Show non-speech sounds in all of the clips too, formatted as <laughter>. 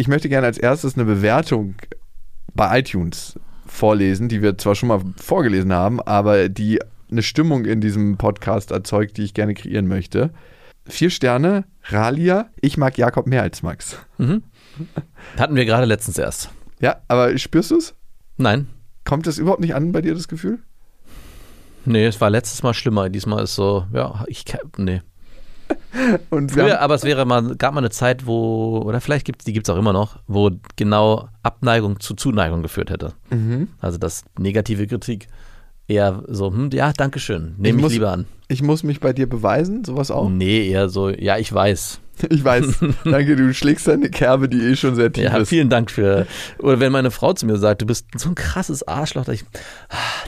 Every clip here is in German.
Ich möchte gerne als erstes eine Bewertung bei iTunes vorlesen, die wir zwar schon mal vorgelesen haben, aber die eine Stimmung in diesem Podcast erzeugt, die ich gerne kreieren möchte. Vier Sterne, Ralia. Ich mag Jakob mehr als Max. Hatten wir gerade letztens erst. Ja, aber spürst du es? Nein. Kommt das überhaupt nicht an bei dir, das Gefühl? Nee, es war letztes Mal schlimmer. Diesmal ist so, ja, ich nee. <laughs> Und Früher, aber es wäre mal, gab mal eine Zeit, wo, oder vielleicht gibt es, die gibt es auch immer noch, wo genau Abneigung zu Zuneigung geführt hätte. Mhm. Also das negative Kritik eher so, hm, ja, danke schön, nehme ich, muss- lieber an. ich muss mich bei dir beweisen, sowas auch. Nee, eher so, ja, ich weiß. <laughs> Ich weiß. <laughs> Danke, du schlägst deine Kerbe, die eh schon sehr tief Ja, ist. vielen Dank für. Oder wenn meine Frau zu mir sagt, du bist so ein krasses Arschloch, da ich,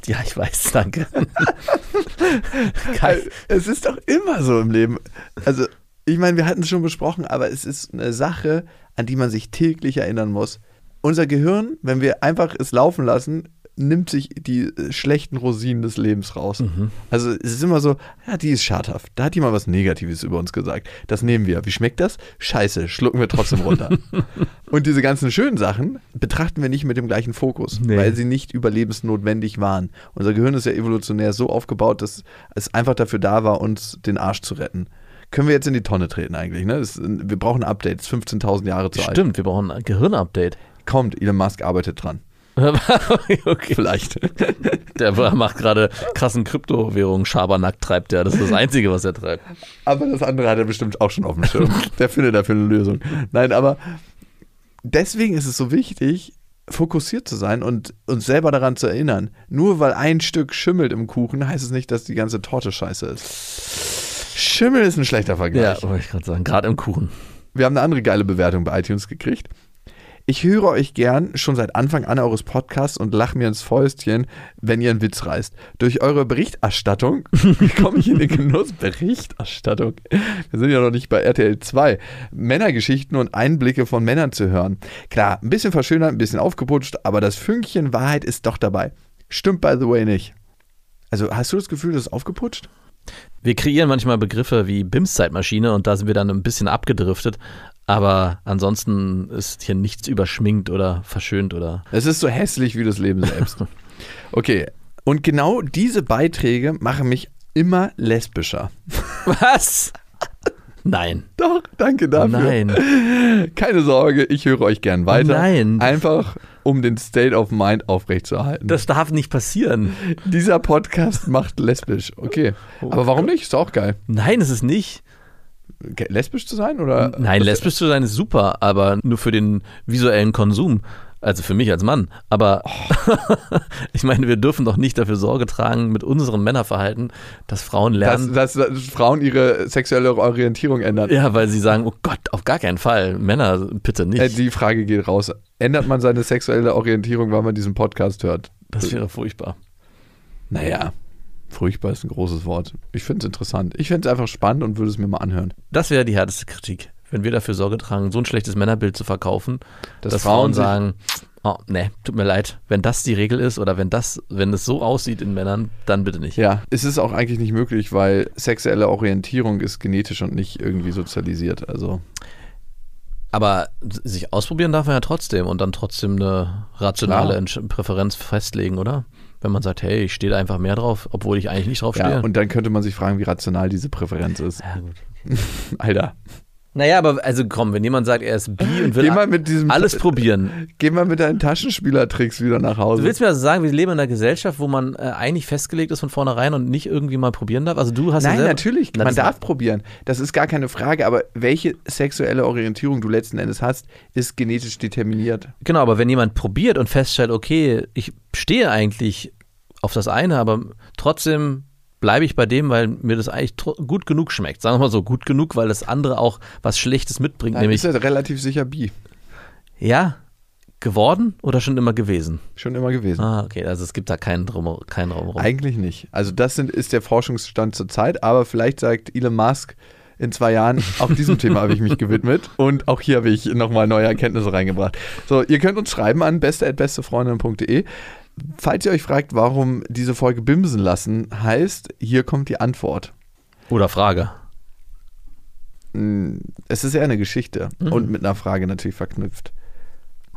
ah, ja, ich weiß, danke. <laughs> Geil. Es ist doch immer so im Leben. Also, ich meine, wir hatten es schon besprochen, aber es ist eine Sache, an die man sich täglich erinnern muss. Unser Gehirn, wenn wir einfach es laufen lassen, nimmt sich die äh, schlechten Rosinen des Lebens raus. Also es ist immer so, ja, die ist schadhaft. Da hat jemand was Negatives über uns gesagt. Das nehmen wir. Wie schmeckt das? Scheiße, schlucken wir trotzdem runter. <laughs> Und diese ganzen schönen Sachen betrachten wir nicht mit dem gleichen Fokus, Nee. weil sie nicht überlebensnotwendig waren. Unser Gehirn ist ja evolutionär so aufgebaut, dass es einfach dafür da war, uns den Arsch zu retten. Können wir jetzt in die Tonne treten eigentlich? Ne? Das, wir brauchen Updates, 15.000 Jahre zu alt. Stimmt, wir brauchen ein Gehirnupdate. Kommt, Elon Musk arbeitet dran. <laughs> okay. Vielleicht. <laughs> Der macht gerade krassen Kryptowährungen, Schabernack treibt er. Das ist das Einzige, was er treibt. Aber das andere hat er bestimmt auch schon auf dem Schirm. <laughs> Der findet dafür eine Lösung. Nein, aber deswegen ist es so wichtig, fokussiert zu sein und uns selber daran zu erinnern. Nur weil ein Stück schimmelt im Kuchen, heißt es nicht, dass die ganze Torte scheiße ist. Schimmel ist ein schlechter Ja, Vergleich. wollte ich gerade sagen. Gerade im Kuchen. Wir haben eine andere geile Bewertung bei iTunes gekriegt. Ich höre euch gern schon seit Anfang an eures Podcasts und lache mir ins Fäustchen, wenn ihr einen Witz reißt. Durch eure Berichterstattung <laughs> komme ich in den Genuss. Berichterstattung. Wir sind ja noch nicht bei RTL 2. Männergeschichten und Einblicke von Männern zu hören. Klar, ein bisschen verschönert, ein bisschen aufgeputscht, aber das Fünkchen Wahrheit ist doch dabei. Stimmt by the way nicht. Also hast du das Gefühl, das ist aufgeputscht? Wir kreieren manchmal Begriffe wie BIMS-Zeitmaschine und da sind wir dann ein bisschen abgedriftet. Aber ansonsten ist hier nichts überschminkt oder verschönt oder. Es ist so hässlich wie das Leben selbst. <laughs> Okay, und genau diese Beiträge machen mich immer lesbischer. Was? Nein. Doch, danke dafür. Nein. Keine Sorge, ich höre euch gern weiter. Nein. Einfach, um den State of Mind aufrechtzuerhalten. Das darf nicht passieren. Dieser Podcast macht lesbisch. Okay. Aber warum nicht? Ist auch geil. Nein, ist es nicht. Lesbisch zu sein? Oder? Nein, lesbisch zu sein ist super, aber nur für den visuellen Konsum. Also für mich als Mann. Aber <laughs> ich meine, wir dürfen doch nicht dafür Sorge tragen mit unserem Männerverhalten, dass Frauen Dass, lernen. dass, dass Frauen ihre sexuelle Orientierung ändern. ja, weil sie sagen, oh Gott, auf gar keinen Fall. Männer, bitte nicht. Äh, die Frage geht raus. Ändert man seine sexuelle Orientierung, weil man diesen Podcast hört? das wäre furchtbar. Naja, furchtbar ist ein großes Wort. Ich finde es interessant. Ich finde es einfach spannend und würde es mir mal anhören. Das wäre die härteste Kritik. Wenn wir dafür Sorge tragen, so ein schlechtes Männerbild zu verkaufen, Dass dass, Frauen sagen, oh, nee, tut mir leid, wenn das die Regel ist oder wenn das, wenn es so aussieht in Männern, dann bitte nicht. Ja, es ist auch eigentlich nicht möglich, weil sexuelle Orientierung ist genetisch und nicht irgendwie sozialisiert. Also, Aber sich ausprobieren darf man ja trotzdem und dann trotzdem eine rationale Klar. Präferenz festlegen, oder? Wenn man sagt, hey, ich stehe da einfach mehr drauf, obwohl ich eigentlich nicht drauf ja, stehe. und dann könnte man sich fragen, wie rational diese Präferenz ist. ja, gut. <laughs> Alter, Naja, aber also komm, wenn jemand sagt, er ist bi und will alles probieren. Geh mal mit deinen Taschenspielertricks wieder nach Du Hause. willst mir also sagen, wir leben in einer Gesellschaft, wo man äh, eigentlich festgelegt ist von vornherein und nicht irgendwie mal probieren darf? Also du hast ja Nein, selber- natürlich. Na, man darf probieren. Das ist gar keine Frage. Aber welche sexuelle Orientierung du letzten Endes hast, ist genetisch determiniert. Genau, aber wenn jemand probiert und feststellt, okay, ich stehe eigentlich auf das eine, aber trotzdem bleibe ich bei dem, weil mir das eigentlich gut genug schmeckt. Sagen wir mal so, gut genug, weil das andere auch was Schlechtes mitbringt, Dann nämlich ist er relativ sicher bi. Ja, geworden oder schon immer gewesen? Schon immer gewesen. Ah, okay, also es gibt da keinen Drum, keinen Raum rum. Eigentlich nicht. Also das sind, ist der Forschungsstand zur Zeit, aber vielleicht sagt Elon Musk in zwei Jahren, auch diesem Thema habe ich mich gewidmet <laughs> und auch hier habe ich nochmal neue Erkenntnisse reingebracht. So, ihr könnt uns schreiben an beste.bestefreundin.de. Falls ihr euch fragt, warum diese Folge Bimsen lassen heißt, hier kommt die Antwort. Oder Frage. Es ist eher eine Geschichte und mit einer Frage natürlich verknüpft.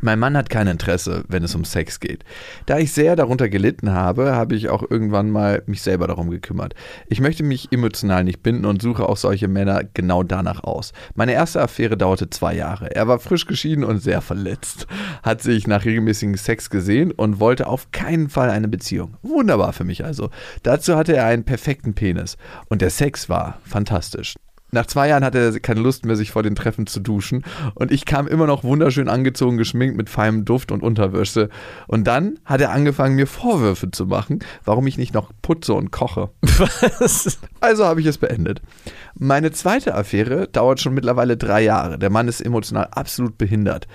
Mein Mann hat kein Interesse, wenn es um Sex geht. Da ich sehr darunter gelitten habe, habe ich auch irgendwann mal mich selber darum gekümmert. Ich möchte mich emotional nicht binden und suche auch solche Männer genau danach aus. Meine erste Affäre dauerte zwei Jahre. Er war frisch geschieden und sehr verletzt, hat sich nach regelmäßigem Sex gesehen und wollte auf keinen Fall eine Beziehung. Wunderbar für mich also. Dazu hatte er einen perfekten Penis und der Sex war fantastisch. Nach zwei Jahren hatte er keine Lust mehr, sich vor den Treffen zu duschen. Und ich kam immer noch wunderschön angezogen, geschminkt mit feinem Duft und Unterwäsche. Und dann hat er angefangen, mir Vorwürfe zu machen, warum ich nicht noch putze und koche. <laughs> Was? Also habe ich es beendet. Meine zweite Affäre dauert schon mittlerweile drei Jahre. Der Mann ist emotional absolut behindert.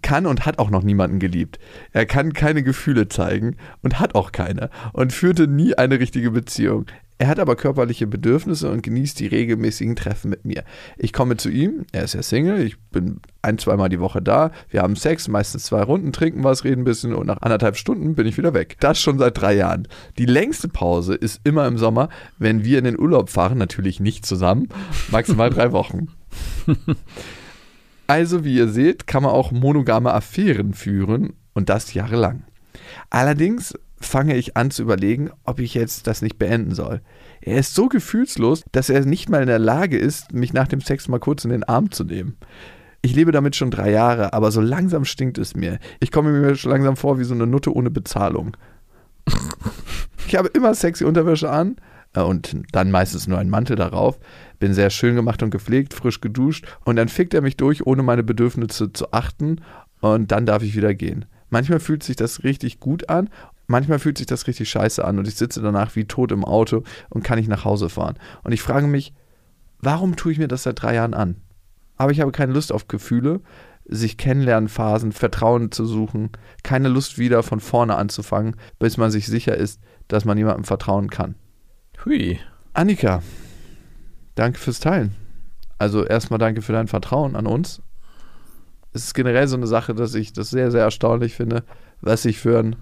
Kann und hat auch noch niemanden geliebt. Er kann keine Gefühle zeigen und hat auch keine und führte nie eine richtige Beziehung. Er hat aber körperliche Bedürfnisse und genießt die regelmäßigen Treffen mit mir. Ich komme zu ihm, er ist ja Single, ich bin ein, zweimal die Woche da, wir haben Sex, meistens zwei Runden, trinken was, reden ein bisschen und nach anderthalb Stunden bin ich wieder weg. Das schon seit drei Jahren. Die längste Pause ist immer im Sommer, wenn wir in den Urlaub fahren, natürlich nicht zusammen, maximal drei Wochen. <laughs> Also, wie ihr seht, kann man auch monogame Affären führen und das jahrelang. Allerdings fange ich an zu überlegen, ob ich jetzt das nicht beenden soll. Er ist so gefühlslos, dass er nicht mal in der Lage ist, mich nach dem Sex mal kurz in den Arm zu nehmen. Ich lebe damit schon drei Jahre, aber so langsam stinkt es mir. Ich komme mir schon langsam vor wie so eine Nutte ohne Bezahlung. Ich habe immer sexy Unterwäsche an äh, und dann meistens nur einen Mantel darauf. Bin sehr schön gemacht und gepflegt, frisch geduscht und dann fickt er mich durch, ohne meine Bedürfnisse zu achten und dann darf ich wieder gehen. Manchmal fühlt sich das richtig gut an, manchmal fühlt sich das richtig scheiße an und ich sitze danach wie tot im Auto und kann nicht nach Hause fahren. Und ich frage mich, warum tue ich mir das seit drei Jahren an? Aber ich habe keine Lust auf Gefühle, sich Kennenlernphasen, Vertrauen zu suchen, keine Lust wieder von vorne anzufangen, bis man sich sicher ist, dass man jemandem vertrauen kann. Hui. Annika, danke fürs Teilen. Also erstmal danke für dein Vertrauen an uns. Es ist generell so eine Sache, dass ich das sehr, sehr erstaunlich finde, was sich für ein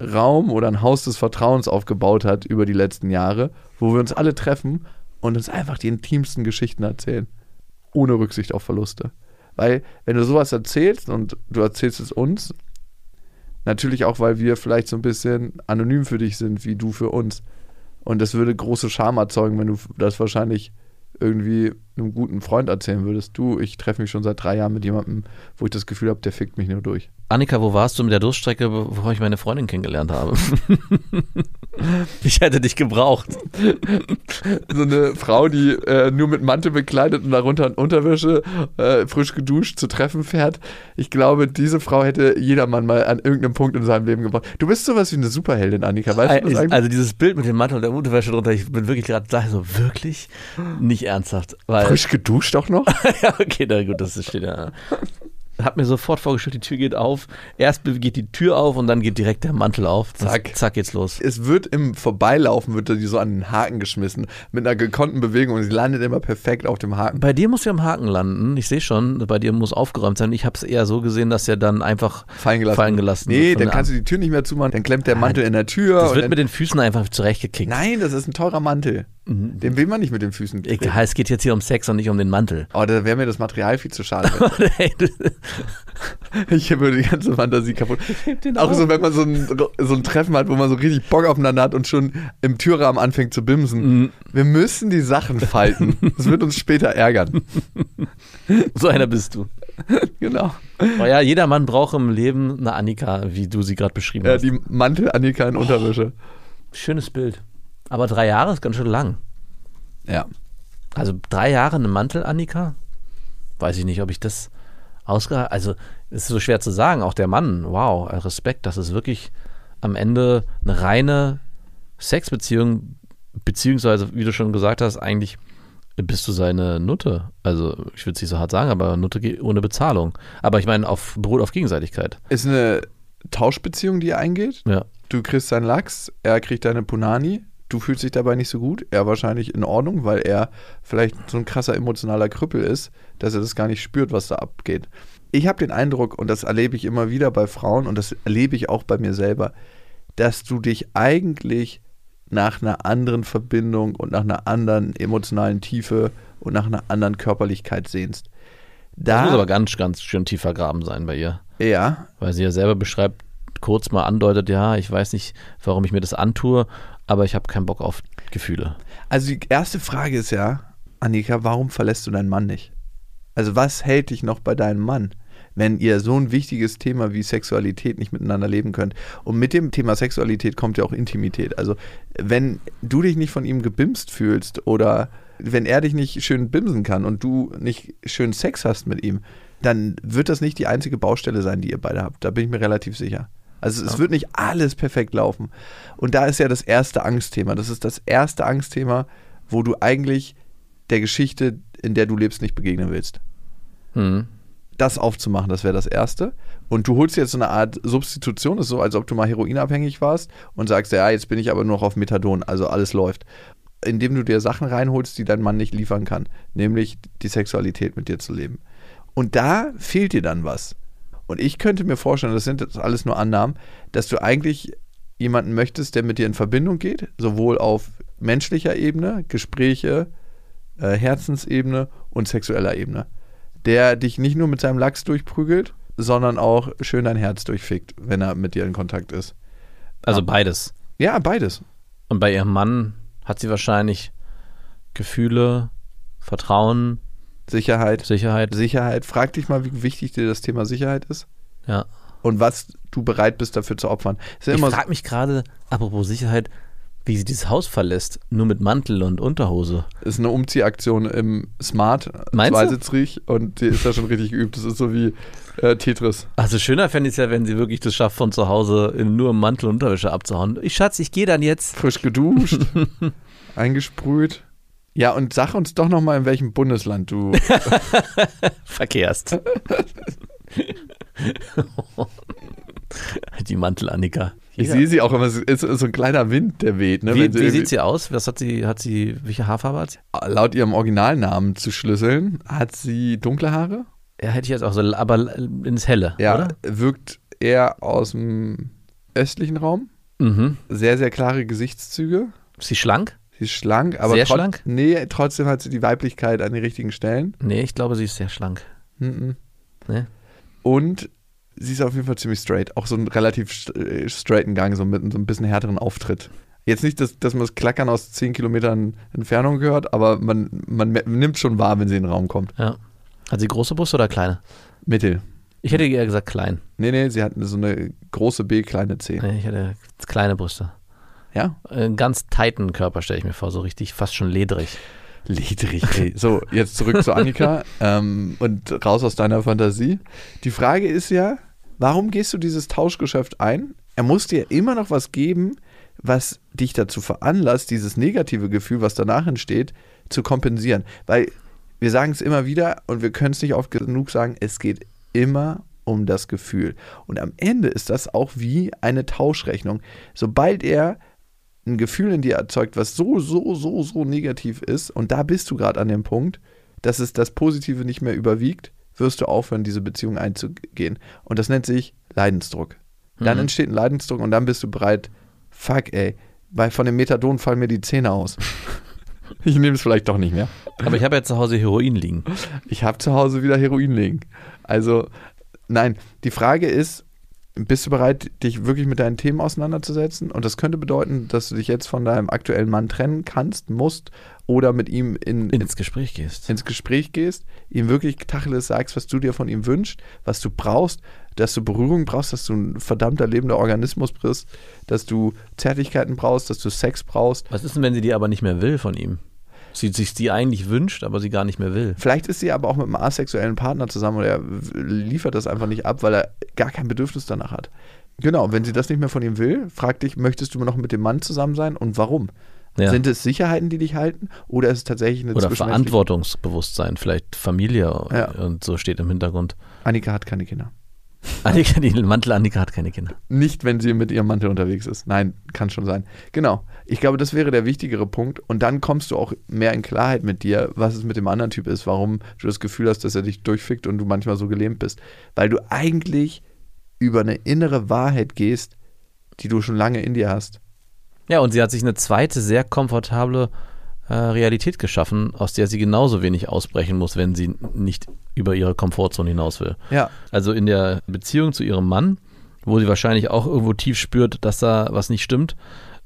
Raum oder ein Haus des Vertrauens aufgebaut hat über die letzten Jahre, wo wir uns alle treffen und uns einfach die intimsten Geschichten erzählen. Ohne Rücksicht auf Verluste. Weil, wenn du sowas erzählst und du erzählst es uns, natürlich auch, weil wir vielleicht so ein bisschen anonym für dich sind, wie du für uns. Und das würde große Scham erzeugen, wenn du das wahrscheinlich irgendwie einem guten Freund erzählen würdest. Du, ich treffe mich schon seit drei Jahren mit jemandem, wo ich das Gefühl habe, der fickt mich nur durch. Annika, wo warst du mit der Durststrecke, bevor ich meine Freundin kennengelernt habe? <laughs> <laughs> ich hätte dich gebraucht. So eine Frau, die äh, nur mit Mantel bekleidet und darunter in Unterwäsche äh, frisch geduscht zu Treffen fährt. Ich glaube, diese Frau hätte jedermann mal an irgendeinem Punkt in seinem Leben gebraucht. Du bist sowas wie eine Superheldin, Annika. Weißt du das eigentlich? Also dieses Bild mit dem Mantel und der Unterwäsche drunter, ich bin wirklich gerade da so, wirklich? Nicht ernsthaft. Frisch geduscht auch noch? <laughs> ja, okay, na gut, das steht ja. Hab mir sofort vorgestellt, die Tür geht auf. Erst geht die Tür auf und dann geht direkt der Mantel auf. Zack. Zack, geht's los. Es wird im Vorbeilaufen, wird die so an den Haken geschmissen, mit einer gekonnten Bewegung und sie landet immer perfekt auf dem Haken. Bei dir muss ja am Haken landen. Ich sehe schon, bei dir muss aufgeräumt sein. Ich habe es eher so gesehen, dass er dann einfach Fallen gelassen. fallen gelassen Nee, wird von dann kannst du die Tür nicht mehr zumachen, dann klemmt der Mantel in der Tür. Das und wird mit den Füßen einfach zurechtgekickt. Nein, das ist ein teurer Mantel. Den will man nicht mit den Füßen kriegen. Egal, es geht jetzt hier um Sex und nicht um den Mantel. Oh, da wäre mir das Material viel zu schade. <laughs> Ich würde die ganze Fantasie kaputt. Auch so, wenn man so ein, so ein Treffen hat, wo man so richtig Bock aufeinander hat und schon im Türrahmen anfängt zu bimsen. Wir müssen die Sachen falten. Das wird uns später ärgern. <laughs> so einer bist du. Genau. Aber ja, jeder Mann braucht im Leben eine Annika, wie du sie gerade beschrieben Ja, hast. die Mantel Annika in Unterwäsche. Schönes Bild. Aber drei Jahre ist ganz schön lang. Ja. Also drei Jahre eine Mantel, Annika? Weiß ich nicht, ob ich das ausgehalten. Also, es ist so schwer zu sagen. Auch der Mann, wow, Respekt, das ist wirklich am Ende eine reine Sexbeziehung, beziehungsweise, wie du schon gesagt hast, eigentlich bist du seine Nutte. Also, ich würde es nicht so hart sagen, aber Nutte ohne Bezahlung. Aber ich meine, auf, beruht auf Gegenseitigkeit. Ist eine Tauschbeziehung, die ihr eingeht. Ja. Du kriegst seinen Lachs, er kriegt deine Punani. Du fühlst dich dabei nicht so gut. Er wahrscheinlich in Ordnung, weil er vielleicht so ein krasser emotionaler Krüppel ist, dass er das gar nicht spürt, was da abgeht. Ich habe den Eindruck, und das erlebe ich immer wieder bei Frauen und das erlebe ich auch bei mir selber, dass du dich eigentlich nach einer anderen Verbindung und nach einer anderen emotionalen Tiefe und nach einer anderen Körperlichkeit sehnst. Das Da, muss aber ganz, ganz schön tief vergraben sein bei ihr. ja, Weil sie ja selber beschreibt, kurz mal andeutet, ja, ich weiß nicht, warum ich mir das antue, aber ich habe keinen Bock auf Gefühle. Also die erste Frage ist ja, Annika, warum verlässt du deinen Mann nicht? Also was hält dich noch bei deinem Mann, wenn ihr so ein wichtiges Thema wie Sexualität nicht miteinander leben könnt? Und mit dem Thema Sexualität kommt ja auch Intimität. Also wenn du dich nicht von ihm gebimst fühlst oder wenn er dich nicht schön bimsen kann und du nicht schön Sex hast mit ihm, dann wird das nicht die einzige Baustelle sein, die ihr beide habt. Da bin ich mir relativ sicher. Also es wird nicht alles perfekt laufen. Und da ist ja das erste Angstthema. Das ist das erste Angstthema, wo du eigentlich der Geschichte, in der du lebst, nicht begegnen willst. Hm. Das aufzumachen, das wäre das Erste. Und du holst jetzt so eine Art Substitution, das ist so, als ob du mal heroinabhängig warst und sagst, ja, jetzt bin ich aber nur noch auf Methadon, also alles läuft. Indem du dir Sachen reinholst, die dein Mann nicht liefern kann, nämlich die Sexualität mit dir zu leben. Und da fehlt dir dann was. Und ich könnte mir vorstellen, das sind jetzt alles nur Annahmen, dass du eigentlich jemanden möchtest, der mit dir in Verbindung geht, sowohl auf menschlicher Ebene, Gespräche, äh, Herzensebene und sexueller Ebene. Der dich nicht nur mit seinem Lachs durchprügelt, sondern auch schön dein Herz durchfickt, wenn er mit dir in Kontakt ist. Also beides. Ja, beides. Und bei ihrem Mann hat sie wahrscheinlich Gefühle, Vertrauen, Sicherheit. Sicherheit. Sicherheit. Frag dich mal, wie wichtig dir das Thema Sicherheit ist Ja. und was du bereit bist dafür zu opfern. Ja Ich so- frage mich gerade, apropos Sicherheit, wie sie dieses Haus verlässt, nur mit Mantel und Unterhose. ist eine Umziehaktion im Smart Meinst du? Zweisitzriech und die ist da schon richtig geübt. Das ist so wie äh, Tetris. Also schöner fände ich es ja, wenn sie wirklich das schafft, von zu Hause in nur im Mantel und Unterwäsche abzuhauen. Ich Schatz, ich gehe dann jetzt. Frisch geduscht, <laughs> eingesprüht. Ja, und sag uns doch noch mal, in welchem Bundesland du. <laughs> Verkehrst. <laughs> Die Mantel-Annika. Ich sehe sie auch immer, es ist so ein kleiner Wind, der weht. Ne? Wie, Wenn wie sieht sie aus? Was hat sie, hat sie, welche Haarfarbe hat sie? Laut ihrem Originalnamen zu schlüsseln, hat sie dunkle Haare. Ja, hätte ich jetzt auch so, aber ins Helle, Ja, oder? wirkt eher aus dem östlichen Raum. Mhm. Sehr, sehr klare Gesichtszüge. Ist sie schlank? Sie ist schlank, aber Sehr schlank? Nee, trotzdem hat sie die Weiblichkeit an den richtigen Stellen. Nee, ich glaube, sie ist sehr schlank. Mhm. Nee? Und sie ist auf jeden Fall ziemlich straight. Auch so einen relativ äh, straighten Gang, so mit so ein bisschen härteren Auftritt. Jetzt nicht, dass, dass man das Klackern aus 10 Kilometern Entfernung hört, aber man, man nimmt schon wahr, wenn sie in den Raum kommt. Ja. Hat sie große Brüste oder kleine? Mittel. Ich hätte eher gesagt klein. Nee, nee, sie hat so eine große B, kleine C. Nee, ich hätte kleine Brüste. Ja? Einen ganz tighten Körper stelle ich mir vor, so richtig, fast schon ledrig. Ledrig, ey. So, jetzt zurück zu Annika <laughs> ähm, und raus aus deiner Fantasie. Die Frage ist ja, warum gehst du dieses Tauschgeschäft ein? Er muss dir immer noch was geben, was dich dazu veranlasst, dieses negative Gefühl, was danach entsteht, zu kompensieren. Weil wir sagen es immer wieder und wir können es nicht oft genug sagen, es geht immer um das Gefühl. Und am Ende ist das auch wie eine Tauschrechnung. Sobald er ein Gefühl in dir erzeugt, was so, so, so, so negativ ist, und da bist du gerade an dem Punkt, dass es das Positive nicht mehr überwiegt, wirst du aufhören, diese Beziehung einzugehen. Und das nennt sich Leidensdruck. Dann Mhm. entsteht ein Leidensdruck und dann bist du bereit, fuck ey, weil von dem Methadon fallen mir die Zähne aus. <laughs> ich nehme es vielleicht doch nicht mehr. Aber ich habe ja zu Hause Heroin liegen. Ich habe zu Hause wieder Heroin liegen. Also, nein, die Frage ist, bist du bereit, dich wirklich mit deinen Themen auseinanderzusetzen? Und das könnte bedeuten, dass du dich jetzt von deinem aktuellen Mann trennen kannst, musst oder mit ihm in, in, Ins Gespräch gehst. ins Gespräch gehst, ihm wirklich Tacheles sagst, was du dir von ihm wünschst, was du brauchst, dass du Berührung brauchst, dass du ein verdammter lebender Organismus bist, dass du Zärtlichkeiten brauchst, dass du Sex brauchst. Was ist denn, wenn sie die aber nicht mehr will von ihm? Sie sich die eigentlich wünscht, aber sie gar nicht mehr will. Vielleicht ist sie aber auch mit einem asexuellen Partner zusammen und er liefert das einfach nicht ab, weil er gar kein Bedürfnis danach hat. Genau, wenn sie das nicht mehr von ihm will, frag dich, möchtest du noch mit dem Mann zusammen sein und warum? Ja. Sind es Sicherheiten, die dich halten? Oder ist es tatsächlich eine Oder Verantwortungsbewusstsein, vielleicht Familie Ja. und so steht im Hintergrund. Annika hat keine Kinder. Annika, die Mantel Annika hat keine Kinder. Nicht, wenn sie mit ihrem Mantel unterwegs ist. Nein, kann schon sein. Genau. Ich glaube, das wäre der wichtigere Punkt. Und dann kommst du auch mehr in Klarheit mit dir, was es mit dem anderen Typ ist, warum du das Gefühl hast, dass er dich durchfickt und du manchmal so gelähmt bist. Weil du eigentlich über eine innere Wahrheit gehst, die du schon lange in dir hast. Ja, und sie hat sich eine zweite, sehr komfortable äh, Realität geschaffen, aus der sie genauso wenig ausbrechen muss, wenn sie nicht über ihre Komfortzone hinaus will. Ja. Also in der Beziehung zu ihrem Mann, wo sie wahrscheinlich auch irgendwo tief spürt, dass da was nicht stimmt,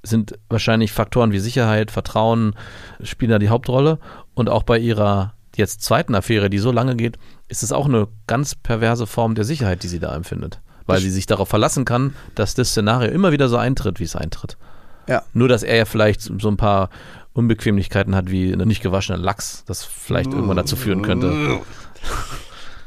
sind wahrscheinlich Faktoren wie Sicherheit, Vertrauen spielen da die Hauptrolle. Und auch bei ihrer jetzt zweiten Affäre, die so lange geht, ist es auch eine ganz perverse Form der Sicherheit, die sie da empfindet. Weil sie sich darauf verlassen kann, dass das Szenario immer wieder so eintritt, wie es eintritt. Ja. Nur, dass er ja vielleicht so ein paar Unbequemlichkeiten hat, wie eine nicht gewaschene Lachs, das vielleicht irgendwann dazu führen könnte.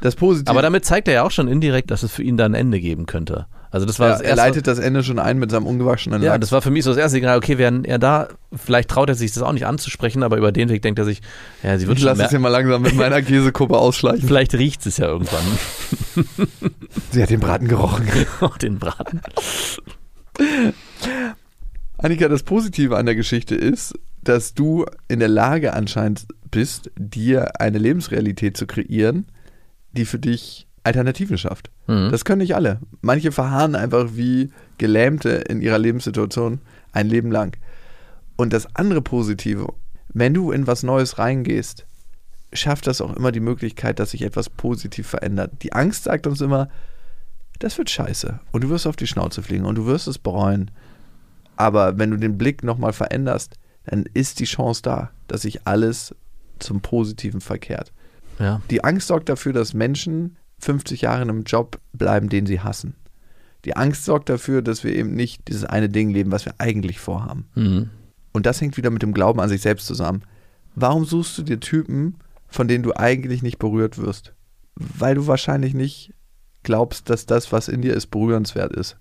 Das Positive. Aber damit zeigt er ja auch schon indirekt, dass es für ihn da ein Ende geben könnte. Also das war ja, das er erste. leitet das Ende schon ein mit seinem ungewaschenen ja, Lachs. das war für mich so das erste Signal, okay, wenn er da, vielleicht traut er sich das auch nicht anzusprechen, aber über den Weg denkt er sich, ja, sie wird ich schon lasse es hier mal langsam mit meiner <laughs> Käsekuppe ausschleichen. vielleicht riecht es ja irgendwann, Sie hat den Braten gerochen. <laughs> den Braten. <laughs> Annika, das Positive an der Geschichte ist, dass du in der Lage anscheinend bist, dir eine Lebensrealität zu kreieren, die für dich Alternativen schafft. Mhm. Das können nicht alle. Manche verharren einfach wie Gelähmte in ihrer Lebenssituation ein Leben lang. Und das andere Positive, wenn du in was Neues reingehst, schafft das auch immer die Möglichkeit, dass sich etwas positiv verändert. Die Angst sagt uns immer, das wird scheiße und du wirst auf die Schnauze fliegen und du wirst es bereuen. Aber wenn du den Blick nochmal veränderst, dann ist die Chance da, dass sich alles zum Positiven verkehrt. Ja. Die Angst sorgt dafür, dass Menschen 50 Jahre in einem Job bleiben, den sie hassen. Die Angst sorgt dafür, dass wir eben nicht dieses eine Ding leben, was wir eigentlich vorhaben. Mhm. Und das hängt wieder mit dem Glauben an sich selbst zusammen. Warum suchst du dir Typen, von denen du eigentlich nicht berührt wirst? Weil du wahrscheinlich nicht glaubst, dass das, was in dir ist, berührenswert ist.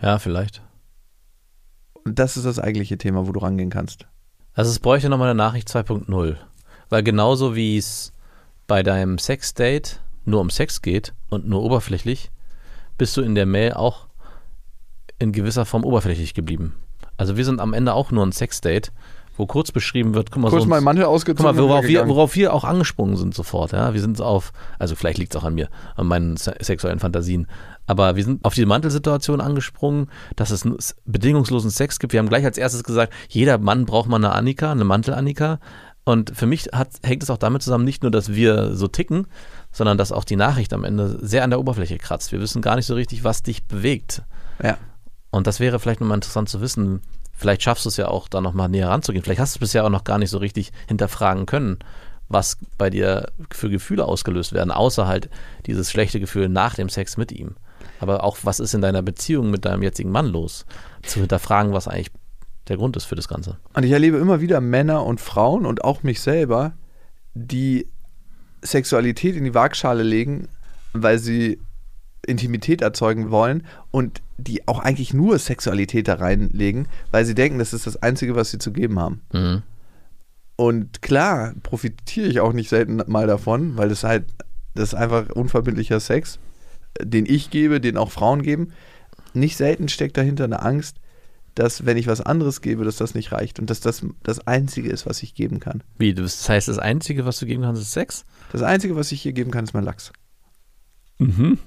ja, vielleicht. Das ist das eigentliche Thema, wo du rangehen kannst. Also es bräuchte nochmal eine Nachricht 2.0. Weil genauso wie es bei deinem Sexdate nur um Sex geht und nur oberflächlich, bist du in der Mail auch in gewisser Form oberflächlich geblieben. Also wir sind am Ende auch nur ein Sexdate, wo kurz beschrieben wird, guck mal, Kurz so mal Mantel Guck ausgezogen. mal, und wieder worauf wir, worauf wir auch angesprungen sind sofort, ja. Wir sind auf, also vielleicht liegt es auch an mir, an meinen se- sexuellen Fantasien, aber wir sind auf die Mantelsituation angesprungen, dass es bedingungslosen Sex gibt. Wir haben gleich als erstes gesagt, jeder Mann braucht mal eine Annika, eine Mantel-Annika. Und für mich hat, hängt es auch damit zusammen, nicht nur, dass wir so ticken, sondern dass auch die Nachricht am Ende sehr an der Oberfläche kratzt. Wir wissen gar nicht so richtig, was dich bewegt. Ja. Und das wäre vielleicht nochmal interessant zu wissen. Vielleicht schaffst du es ja auch, da nochmal näher ranzugehen. Vielleicht hast du es bisher auch noch gar nicht so richtig hinterfragen können, was bei dir für Gefühle ausgelöst werden, außer halt dieses schlechte Gefühl nach dem Sex mit ihm. Aber auch, was ist in deiner Beziehung mit deinem jetzigen Mann los? Zu hinterfragen, was eigentlich der Grund ist für das Ganze. Und ich erlebe immer wieder Männer und Frauen und auch mich selber, die Sexualität in die Waagschale legen, weil sie Intimität erzeugen wollen und die auch eigentlich nur Sexualität da reinlegen, weil sie denken, das ist das Einzige, was sie zu geben haben. Mhm. Und klar, profitiere ich auch nicht selten mal davon, weil das halt, das ist einfach unverbindlicher Sex, den ich gebe, den auch Frauen geben. Nicht selten steckt dahinter eine Angst, dass wenn ich was anderes gebe, dass das nicht reicht und dass das das Einzige ist, was ich geben kann. Wie, das heißt, das Einzige, was du geben kannst, ist Sex? Das Einzige, was ich hier geben kann, ist mein Lachs. Mhm.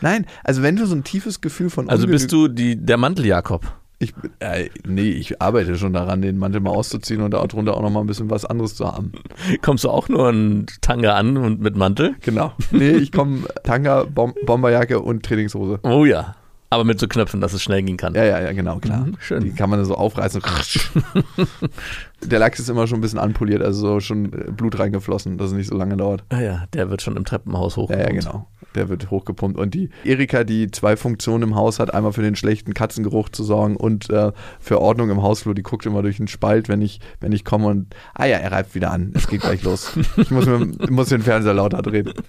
Nein, also wenn du so ein tiefes Gefühl von Also bist du die, der Mantel-Jakob. Ich, äh, nee, ich arbeite schon daran, den Mantel mal auszuziehen und darunter auch noch mal ein bisschen was anderes zu haben. <laughs> Kommst du auch nur in Tanga an und mit Mantel? Genau. Nee, ich komme Tanga, Bom Bomberjacke und Trainingshose. Oh ja. Aber mit so Knöpfen, dass es schnell gehen kann. Ja, ja, ja, genau, klar. Mhm, schön. Die kann man so aufreißen. <laughs> Der Lachs ist immer schon ein bisschen anpoliert, also so schon äh, Blut reingeflossen, dass es nicht so lange dauert. Ah ja, der wird schon im Treppenhaus hoch. Ja, ja, genau. Der wird hochgepumpt. Und die Erika, die zwei Funktionen im Haus hat, einmal für den schlechten Katzengeruch zu sorgen und äh, für Ordnung im Hausflur, die guckt immer durch den Spalt, wenn ich, wenn ich komme und, ah ja, er reibt wieder an. Es geht gleich los. Ich muss, mir, muss den Fernseher lauter drehen. <laughs>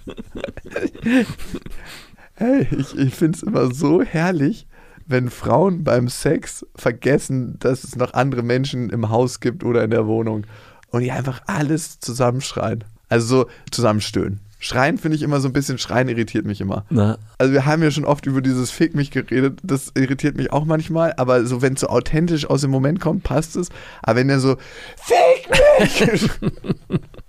Hey, ich, ich finde es immer so herrlich, wenn Frauen beim Sex vergessen, dass es noch andere Menschen im Haus gibt oder in der Wohnung und die einfach alles zusammenschreien. Also so zusammenstöhnen. Schreien finde ich immer so ein bisschen, Schreien irritiert mich immer. Na, Also wir haben ja schon oft über dieses Fick mich geredet, das irritiert mich auch manchmal, aber so wenn es so authentisch aus dem Moment kommt, passt es. Aber wenn er so Fick mich! <laughs> <laughs>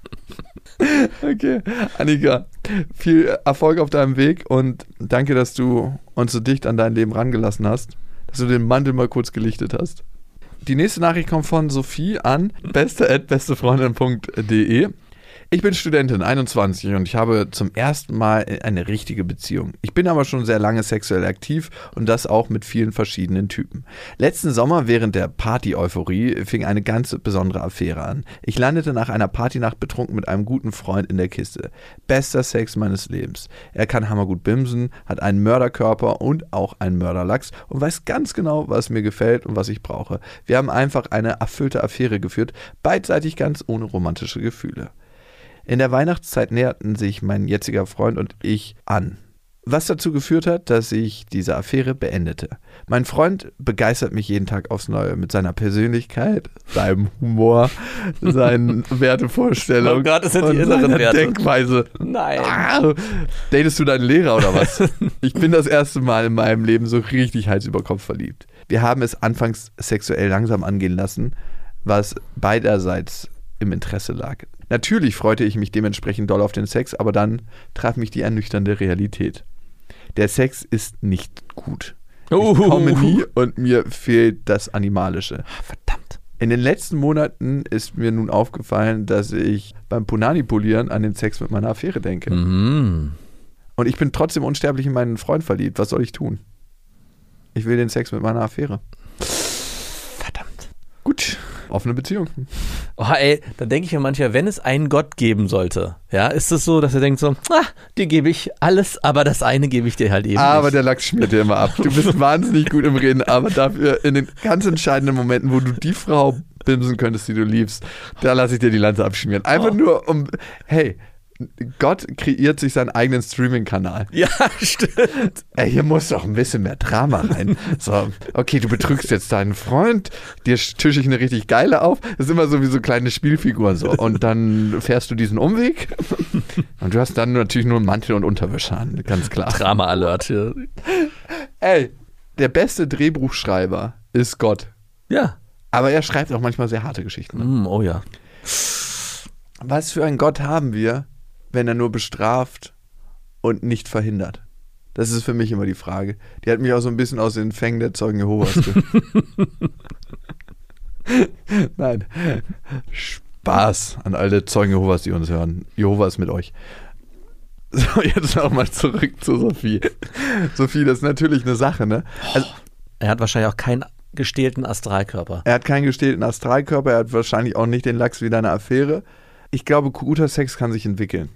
okay, Annika, viel Erfolg auf deinem Weg und danke, dass du uns so dicht an dein Leben rangelassen hast, dass du den Mantel mal kurz gelichtet hast. Die nächste Nachricht kommt von Sophie an beste@bestefreundin.de. Ich bin Studentin, 21 und ich habe zum ersten Mal eine richtige Beziehung. Ich bin aber schon sehr lange sexuell aktiv und das auch mit vielen verschiedenen Typen. Letzten Sommer während der Party-Euphorie fing eine ganz besondere Affäre an. Ich landete nach einer Partynacht betrunken mit einem guten Freund in der Kiste. Bester Sex meines Lebens. Er kann hammergut bimsen, hat einen Mörderkörper und auch einen Mörderlachs und weiß ganz genau, was mir gefällt und was ich brauche. Wir haben einfach eine erfüllte Affäre geführt, beidseitig ganz ohne romantische Gefühle. In der Weihnachtszeit näherten sich mein jetziger Freund und ich an. Was dazu geführt hat, dass ich diese Affäre beendete. Mein Freund begeistert mich jeden Tag aufs Neue mit seiner Persönlichkeit, seinem Humor, <laughs> seinen Wertevorstellungen Oh Gott, das sind die inneren Werte. Denkweise. nein. Ah, datest du deinen Lehrer oder was? <laughs> Ich bin das erste Mal in meinem Leben so richtig Hals über Kopf verliebt. Wir haben es anfangs sexuell langsam angehen lassen, was beiderseits im Interesse lag. Natürlich freute ich mich dementsprechend doll auf den Sex, aber dann traf mich die ernüchternde Realität. Der Sex ist nicht gut. Ich Uh. komme nie und mir fehlt das Animalische. Verdammt. In den letzten Monaten ist mir nun aufgefallen, dass ich beim Punani-Polieren an den Sex mit meiner Affäre denke. Mhm. Und ich bin trotzdem unsterblich in meinen Freund verliebt. Was soll ich tun? Ich will den Sex mit meiner Affäre. Verdammt. Gut, offene Beziehung. Oh, ey, da denke ich mir manchmal, wenn es einen Gott geben sollte, ja, ist es so, dass er denkt so, ah, dir gebe ich alles, aber das eine gebe ich dir halt eben Aber nicht. der Lachs schmiert dir immer ab. Du bist <laughs> wahnsinnig gut im Reden, aber dafür in den ganz entscheidenden Momenten, wo du die Frau bimsen könntest, die du liebst, da lasse ich dir die Lanze abschmieren. Einfach Oh. nur um, hey, Gott kreiert sich seinen eigenen Streaming-Kanal. Ja, <laughs> stimmt. Ey, hier muss doch ein bisschen mehr Drama rein. So, okay, du betrügst jetzt deinen Freund, dir tische ich eine richtig geile auf. Das ist immer so wie so kleine Spielfiguren so. Und dann fährst du diesen Umweg und du hast dann natürlich nur einen Mantel und Unterwäsche an, ganz klar. Drama-Alert hier. Ey, der beste Drehbuchschreiber ist Gott. Ja. Aber er schreibt auch manchmal sehr harte Geschichten. Ne? Mm, oh ja. Was für einen Gott haben wir, wenn er nur bestraft und nicht verhindert? Das ist für mich immer die Frage. Die hat mich auch so ein bisschen aus den Fängen der Zeugen Jehovas. ge- <laughs> Nein. Spaß an alle Zeugen Jehovas, die uns hören. Jehova ist mit euch. So, jetzt nochmal zurück zu Sophie. Sophie, das ist natürlich eine Sache, ne? Also, Er hat wahrscheinlich auch keinen gestählten Astralkörper. er hat keinen gestählten Astralkörper, er hat wahrscheinlich auch nicht den Lachs wie deine Affäre. Ich glaube, guter Sex kann sich entwickeln.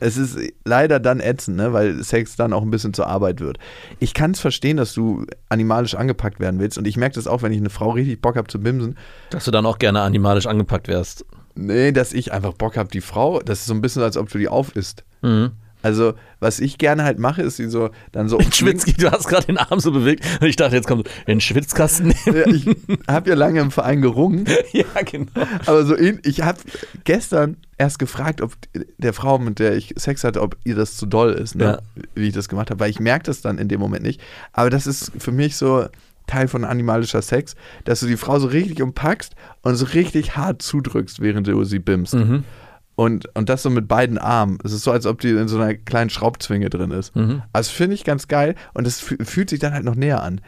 Es ist leider dann ätzend, ne? weil Sex dann auch ein bisschen zur Arbeit wird. Ich kann es verstehen, dass du animalisch angepackt werden willst und ich merke das auch, wenn ich eine Frau richtig Bock habe zu bimsen. Dass du dann auch gerne animalisch angepackt wärst. Nee, dass ich einfach Bock habe, die Frau, das ist so ein bisschen, als ob du die aufisst. Mhm. Also, was ich gerne halt mache, ist sie so, dann so <laughs> In Schwitzki, du hast gerade den Arm so bewegt und ich dachte, jetzt kommt so, in den Schwitzkasten nehmen. Ja, Ich habe ja lange im Verein gerungen <laughs> ja, genau. Aber so, ähn- ich habe gestern erst gefragt, ob der Frau, mit der ich Sex hatte, ob ihr das zu doll ist, ne? Ja. wie ich das gemacht habe, weil ich merke das dann in dem Moment nicht. Aber das ist für mich so Teil von animalischer Sex, dass du die Frau so richtig umpackst und so richtig hart zudrückst, während du sie bimmst. Mhm. Und, und das so mit beiden Armen. Es ist so, als ob die in so einer kleinen Schraubzwinge drin ist. Mhm. Also finde ich ganz geil und es fü- fühlt sich dann halt noch näher an.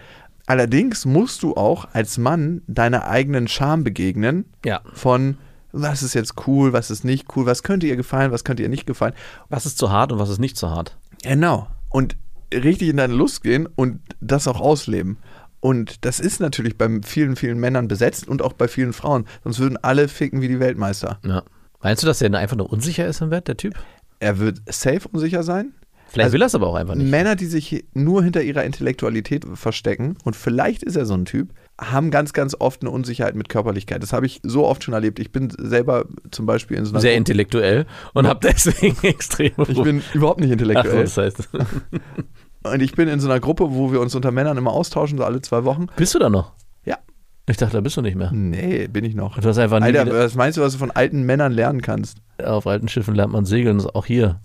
Allerdings musst du auch als Mann deiner eigenen Scham begegnen, Ja. von was ist jetzt cool, was ist nicht cool, was könnte ihr gefallen, was könnte ihr nicht gefallen. Was ist zu hart und was ist nicht zu hart? Genau. Und richtig in deine Lust gehen und das auch ausleben. Und das ist natürlich bei vielen, vielen Männern besetzt und auch bei vielen Frauen. Sonst würden alle ficken wie die Weltmeister. Ja. Meinst du, dass der einfach nur unsicher ist im Bett, der Typ? Er wird safe unsicher sein. Vielleicht Also, will er es aber auch einfach nicht. Männer, die sich nur hinter ihrer Intellektualität verstecken, und vielleicht ist er so ein Typ, haben ganz, ganz oft eine Unsicherheit mit Körperlichkeit. Das habe ich so oft schon erlebt. Ich bin selber zum Beispiel in so einer. Sehr intellektuell und hab deswegen <laughs> extrem ich bin überhaupt nicht Ach intellektuell. das heißt. <laughs> Und ich bin in so einer Gruppe, wo wir uns unter Männern immer austauschen, so alle zwei Wochen. Bist du da noch? Ich dachte, da bist du nicht mehr. Nee, bin ich noch. Du hast einfach nie Alter, wieder, was meinst du, was du von alten Männern lernen kannst? auf alten Schiffen lernt man segeln, ist auch hier.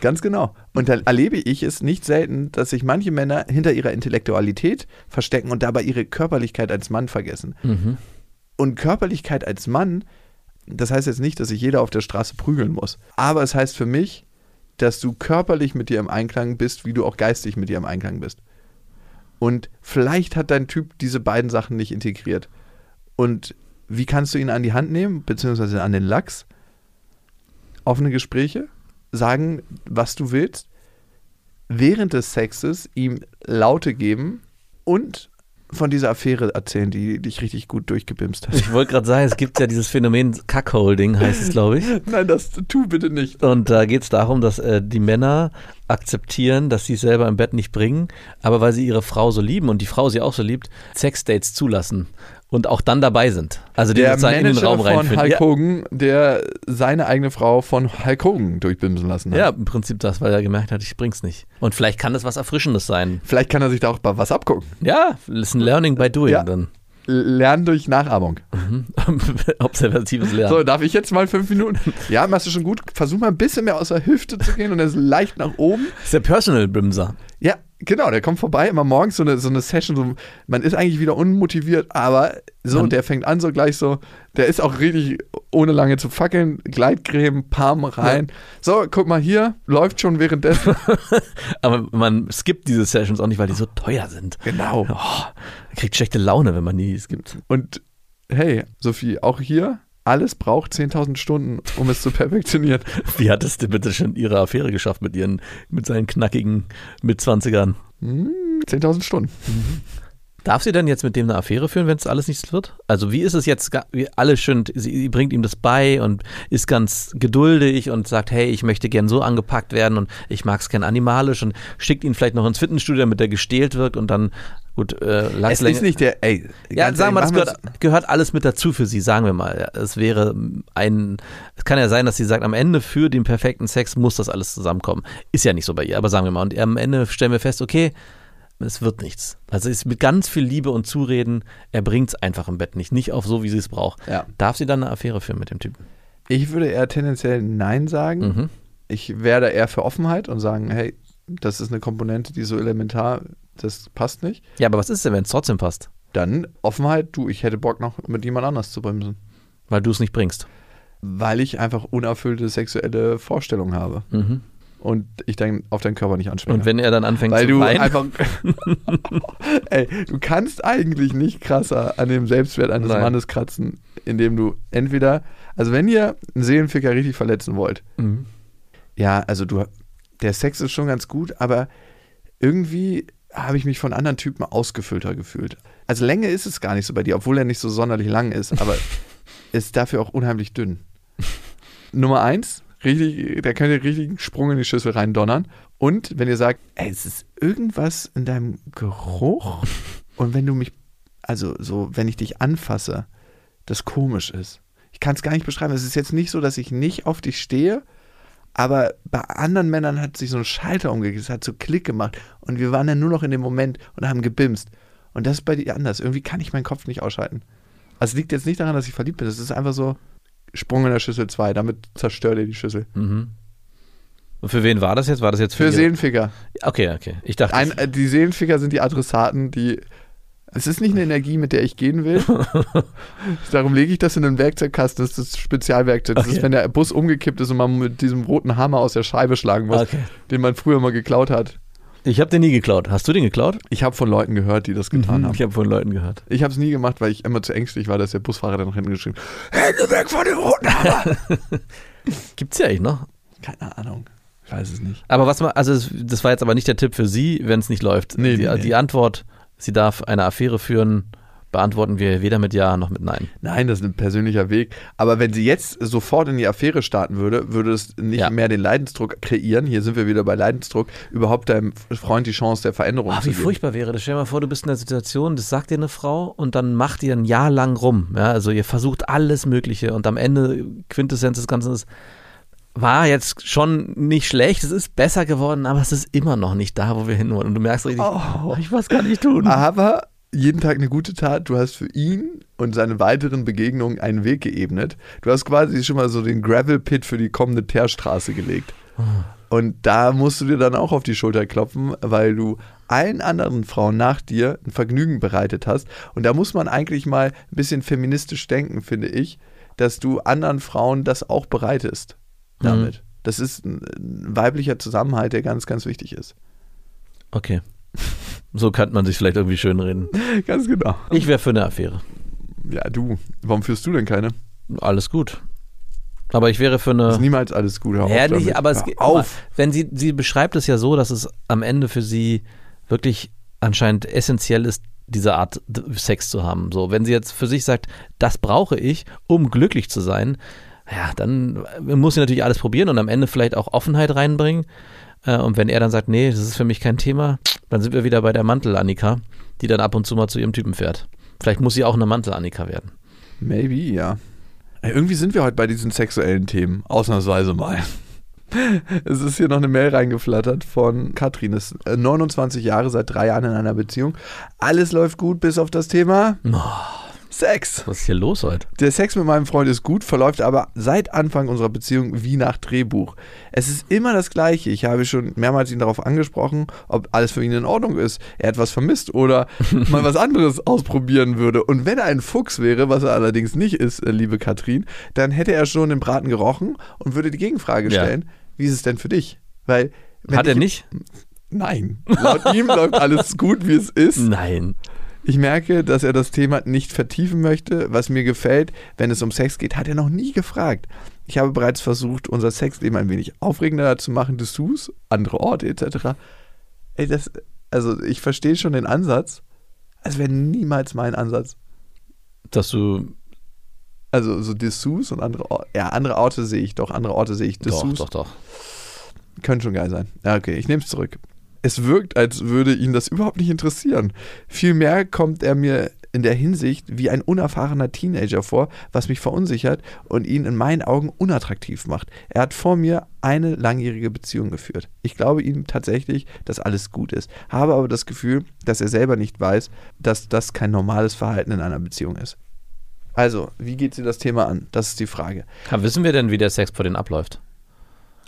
Ganz genau. Und da erlebe ich es nicht selten, dass sich manche Männer hinter ihrer Intellektualität verstecken und dabei ihre Körperlichkeit als Mann vergessen. Mhm. Und Körperlichkeit als Mann, das heißt jetzt nicht, dass sich jeder auf der Straße prügeln muss. Aber es heißt für mich, dass du körperlich mit dir im Einklang bist, wie du auch geistig mit dir im Einklang bist. Und vielleicht hat dein Typ diese beiden Sachen nicht integriert. Und wie kannst du ihn an die Hand nehmen, beziehungsweise an den Lachs? Offene Gespräche, sagen, was du willst, während des Sexes ihm Laute geben und von dieser Affäre erzählen, die dich richtig gut durchgebimst hat. Ich wollte gerade sagen, es gibt ja dieses Phänomen Cuckolding, heißt es, glaube ich. <laughs> Nein, das tu bitte nicht. Und da geht es darum, dass äh, die Männer akzeptieren, dass sie es selber im Bett nicht bringen, aber weil sie ihre Frau so lieben und die Frau sie auch so liebt, Sexdates zulassen und auch dann dabei sind. Also die Der sozusagen in den Manager Raum von reinführen. Hulk Ja, Hogan, der seine eigene Frau von Hulk Hogan durchbimsen lassen hat. ja, im Prinzip das, weil er gemerkt hat, ich bring's nicht. Und vielleicht kann das was Erfrischendes sein. Vielleicht kann er sich da auch was abgucken. Ja, ist ein Learning by Doing Ja. dann. Lernen durch Nachahmung. <laughs> Observatives Lernen. So, darf ich jetzt mal fünf Minuten? Ja, machst du schon gut. Versuch mal ein bisschen mehr aus der Hüfte zu gehen und dann so leicht nach oben. Das ist der Personal Bimser. Ja, genau, der kommt vorbei, immer morgens so eine, so eine Session, so, man ist eigentlich wieder unmotiviert, aber so, Man- der fängt an so gleich so, der ist auch richtig, ohne lange zu fackeln, Gleitcreme, Palm rein. So, guck mal hier, läuft schon währenddessen. <laughs> Aber man skippt diese Sessions auch nicht, weil die so teuer sind. genau. Oh, man kriegt schlechte Laune, wenn man die skippt. Und hey, Sophie, auch hier, alles braucht 10.000 Stunden, um es zu perfektionieren. Wie hat es denn bitte schon ihre Affäre geschafft mit ihren, mit seinen knackigen Mitzwanzigern? Hm, 10.000 Stunden. Darf sie denn jetzt mit dem eine Affäre führen, wenn es alles nichts wird? Also wie ist es jetzt, wie alles schön, sie, sie bringt ihm das bei und ist ganz geduldig und sagt, hey, ich möchte gern so angepackt werden und ich mag es gern animalisch und schickt ihn vielleicht noch ins Fitnessstudio, damit er gestählt wirkt und dann, gut, äh, Es ist nicht der, ey, Ja, sagen wir, das ehrlich, gehört, gehört alles mit dazu für sie, sagen wir mal. Es wäre ein, es kann ja sein, dass sie sagt, am Ende für den perfekten Sex muss das alles zusammenkommen. Ist ja nicht so bei ihr, aber sagen wir mal. Und am Ende stellen wir fest, okay, es wird nichts. Also es ist mit ganz viel Liebe und Zureden, er bringt es einfach im Bett nicht, nicht auf so, wie sie es braucht. Ja. Darf sie dann eine Affäre führen mit dem Typen? Ich würde eher tendenziell Nein sagen. Mhm. Ich wäre da eher für Offenheit und sagen, hey, das ist eine Komponente, die so elementar, das passt nicht. Ja, aber was ist denn, wenn es trotzdem passt? Dann Offenheit, du, ich hätte Bock noch mit jemand anders zu bremsen. Weil du es nicht bringst. Weil ich einfach unerfüllte sexuelle Vorstellungen habe. Mhm. Und ich dann auf deinen Körper nicht anspreche. Und wenn er dann anfängt Weil zu du weinen, einfach. <laughs> ey, du kannst eigentlich nicht krasser an dem Selbstwert eines Nein. Mannes kratzen, indem du entweder. Also, wenn ihr einen Seelenficker richtig verletzen wollt, Mhm. ja, also du. Der Sex ist schon ganz gut, aber irgendwie habe ich mich von anderen Typen ausgefüllter gefühlt. Also Länge ist es gar nicht so bei dir, obwohl er nicht so sonderlich lang ist, aber <laughs> ist dafür auch unheimlich dünn. Nummer eins, richtig, da könnt ihr richtig einen Sprung in die Schüssel reindonnern. Und wenn ihr sagt, ey, es ist irgendwas in deinem Geruch <laughs> und wenn du mich, also so, wenn ich dich anfasse, das komisch ist. Ich kann es gar nicht beschreiben. Es ist jetzt nicht so, dass ich nicht auf dich stehe, aber bei anderen Männern hat sich so ein Schalter umgekehrt, es hat so Klick gemacht und wir waren dann nur noch in dem Moment und haben gebimst. Und das ist bei dir anders. Irgendwie kann ich meinen Kopf nicht ausschalten. Also es liegt jetzt nicht daran, dass ich verliebt bin. Es ist einfach so Sprung in der Schüssel 2. Damit zerstört ihr die Schüssel. Mhm. Und für wen war das jetzt? War das jetzt für, Für Seelenficker. Okay, okay. Ich dachte, Ein, äh, die Seelenficker sind die Adressaten, die. Es ist nicht eine Energie, mit der ich gehen will. <laughs> Darum lege ich das in den Werkzeugkasten. Das ist das Spezialwerkzeug. Das Okay. ist, wenn der Bus umgekippt ist und man mit diesem roten Hammer aus der Scheibe schlagen muss, Okay. den man früher mal geklaut hat. ich habe den nie geklaut. Hast du den geklaut? Ich habe von Leuten gehört, die das getan haben. Ich habe von Leuten gehört. Ich habe es nie gemacht, weil ich immer zu ängstlich war, dass der Busfahrer dann noch hinten geschrieben Hände weg von dem roten Hammer! <laughs> Gibt's ja eigentlich noch. Keine Ahnung. Ich weiß es nicht. Aber was man, also es- das war jetzt aber nicht der Tipp für Sie, wenn es nicht läuft. Nee, die, nee. die Antwort, sie darf eine Affäre führen, beantworten wir weder mit Ja noch mit Nein. Nein, das ist ein persönlicher Weg. Aber wenn sie jetzt sofort in die Affäre starten würde, würde es nicht Ja. mehr den Leidensdruck kreieren. Hier sind wir wieder bei Leidensdruck. Überhaupt deinem Freund die Chance der Veränderung Oh, zu wie geben. furchtbar wäre das. Stell dir mal vor, du bist in der Situation, das sagt dir eine Frau und dann macht ihr ein Jahr lang rum. Ja, also ihr versucht alles Mögliche und am Ende, Quintessenz des Ganzen ist, war jetzt schon nicht schlecht, es ist besser geworden, aber es ist immer noch nicht da, wo wir hinwollen. Und du merkst richtig, Oh. ich weiß gar nicht tun. Aber jeden Tag eine gute Tat. Du hast für ihn und seine weiteren Begegnungen einen Weg geebnet. Du hast quasi schon mal so den Gravel Pit für die kommende Teerstraße gelegt. Und da musst du dir dann auch auf die Schulter klopfen, weil du allen anderen Frauen nach dir ein Vergnügen bereitet hast. Und da muss man eigentlich mal ein bisschen feministisch denken, finde ich, dass du anderen Frauen das auch bereitest damit. Das ist ein weiblicher Zusammenhalt, der ganz, ganz wichtig ist. Okay. So kann man sich vielleicht irgendwie schön reden. <laughs> Ganz genau. Ich wäre für eine Affäre. Ja, du. Warum führst du denn keine? Alles gut. Aber ich wäre für eine. ist niemals alles gut. Hör auf Ja, damit. aber es geht auf. Wenn sie, sie beschreibt es ja so, dass es am Ende für sie wirklich anscheinend essentiell ist, diese Art Sex zu haben. So, wenn sie jetzt für sich sagt, das brauche ich, um glücklich zu sein, ja, dann muss sie natürlich alles probieren und am Ende vielleicht auch Offenheit reinbringen. Äh, Und wenn er dann sagt, nee, das ist für mich kein Thema, dann sind wir wieder bei der Mantel-Annika, die dann ab und zu mal zu ihrem Typen fährt. Vielleicht muss sie auch eine Mantel-Annika werden. Maybe, ja. Irgendwie sind wir heute bei diesen sexuellen Themen. Ausnahmsweise mal. <laughs> Es ist hier noch eine Mail reingeflattert von Katrin. Ist äh, 29 Jahre, seit drei Jahren in einer Beziehung. Alles läuft gut, bis auf das Thema Sex. Was ist hier los heute? Der Sex mit meinem Freund ist gut, verläuft aber seit Anfang unserer Beziehung wie nach Drehbuch. Es ist immer das Gleiche. Ich habe schon mehrmals ihn darauf angesprochen, ob alles für ihn in Ordnung ist, er etwas vermisst oder <laughs> mal was anderes ausprobieren würde. Und wenn er ein Fuchs wäre, was er allerdings nicht ist, äh, liebe Katrin, dann hätte er schon den Braten gerochen und würde die Gegenfrage Ja. stellen, wie ist es denn für dich? Weil wenn Hat er ich- nicht? Nein. Laut ihm läuft alles gut, wie es ist. Nein. Ich merke, dass er das Thema nicht vertiefen möchte. Was mir gefällt, wenn es um Sex geht, hat er noch nie gefragt. Ich habe bereits versucht, unser Sexleben ein wenig aufregender zu machen, Dessous, andere Orte etc. Ey, das, also ich verstehe schon den Ansatz. Es wäre niemals mein Ansatz. Dass du Also so Dessous und andere Orte. Ja, andere Orte sehe ich doch. Andere Orte sehe ich. Doch, Dessous doch, doch. können schon geil sein. Ja, okay, ich nehme es zurück. Es wirkt, als würde ihn das überhaupt nicht interessieren. Vielmehr kommt er mir in der Hinsicht wie ein unerfahrener Teenager vor, was mich verunsichert und ihn in meinen Augen unattraktiv macht. Er hat vor mir eine langjährige Beziehung geführt. Ich glaube ihm tatsächlich, dass alles gut ist, habe aber das Gefühl, dass er selber nicht weiß, dass das kein normales Verhalten in einer Beziehung ist. Also, wie geht sie das Thema an? Das ist die Frage. Ja, wissen wir denn, wie der Sex vor denen abläuft?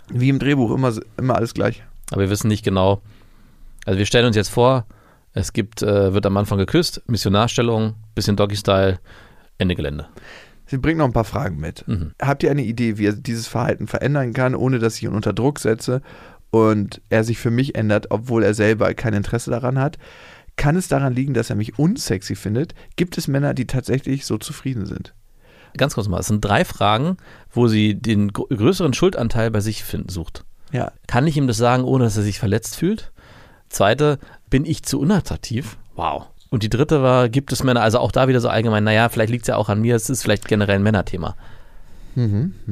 Wie im Drehbuch, immer, immer alles gleich. Aber wir wissen nicht genau. Also wir stellen uns jetzt vor, es gibt, äh, wird am Anfang geküsst, Missionarstellung, bisschen Doggy-Style, Ende Gelände. Sie bringt noch ein paar Fragen mit. Mhm. Habt ihr eine Idee, wie er dieses Verhalten verändern kann, ohne dass ich ihn unter Druck setze und er sich für mich ändert, obwohl er selber kein Interesse daran hat? Kann es daran liegen, dass er mich unsexy findet? Gibt es Männer, die tatsächlich so zufrieden sind? Ganz kurz mal, es sind drei Fragen, wo sie den gr- größeren Schuldanteil bei sich finden, sucht. Ja, Kann ich ihm das sagen, ohne dass er sich verletzt fühlt? Zweite, bin ich zu unattraktiv? Wow. Und die dritte war, gibt es Männer, also auch da wieder so allgemein, naja, vielleicht liegt es ja auch an mir, es ist vielleicht generell ein Männerthema.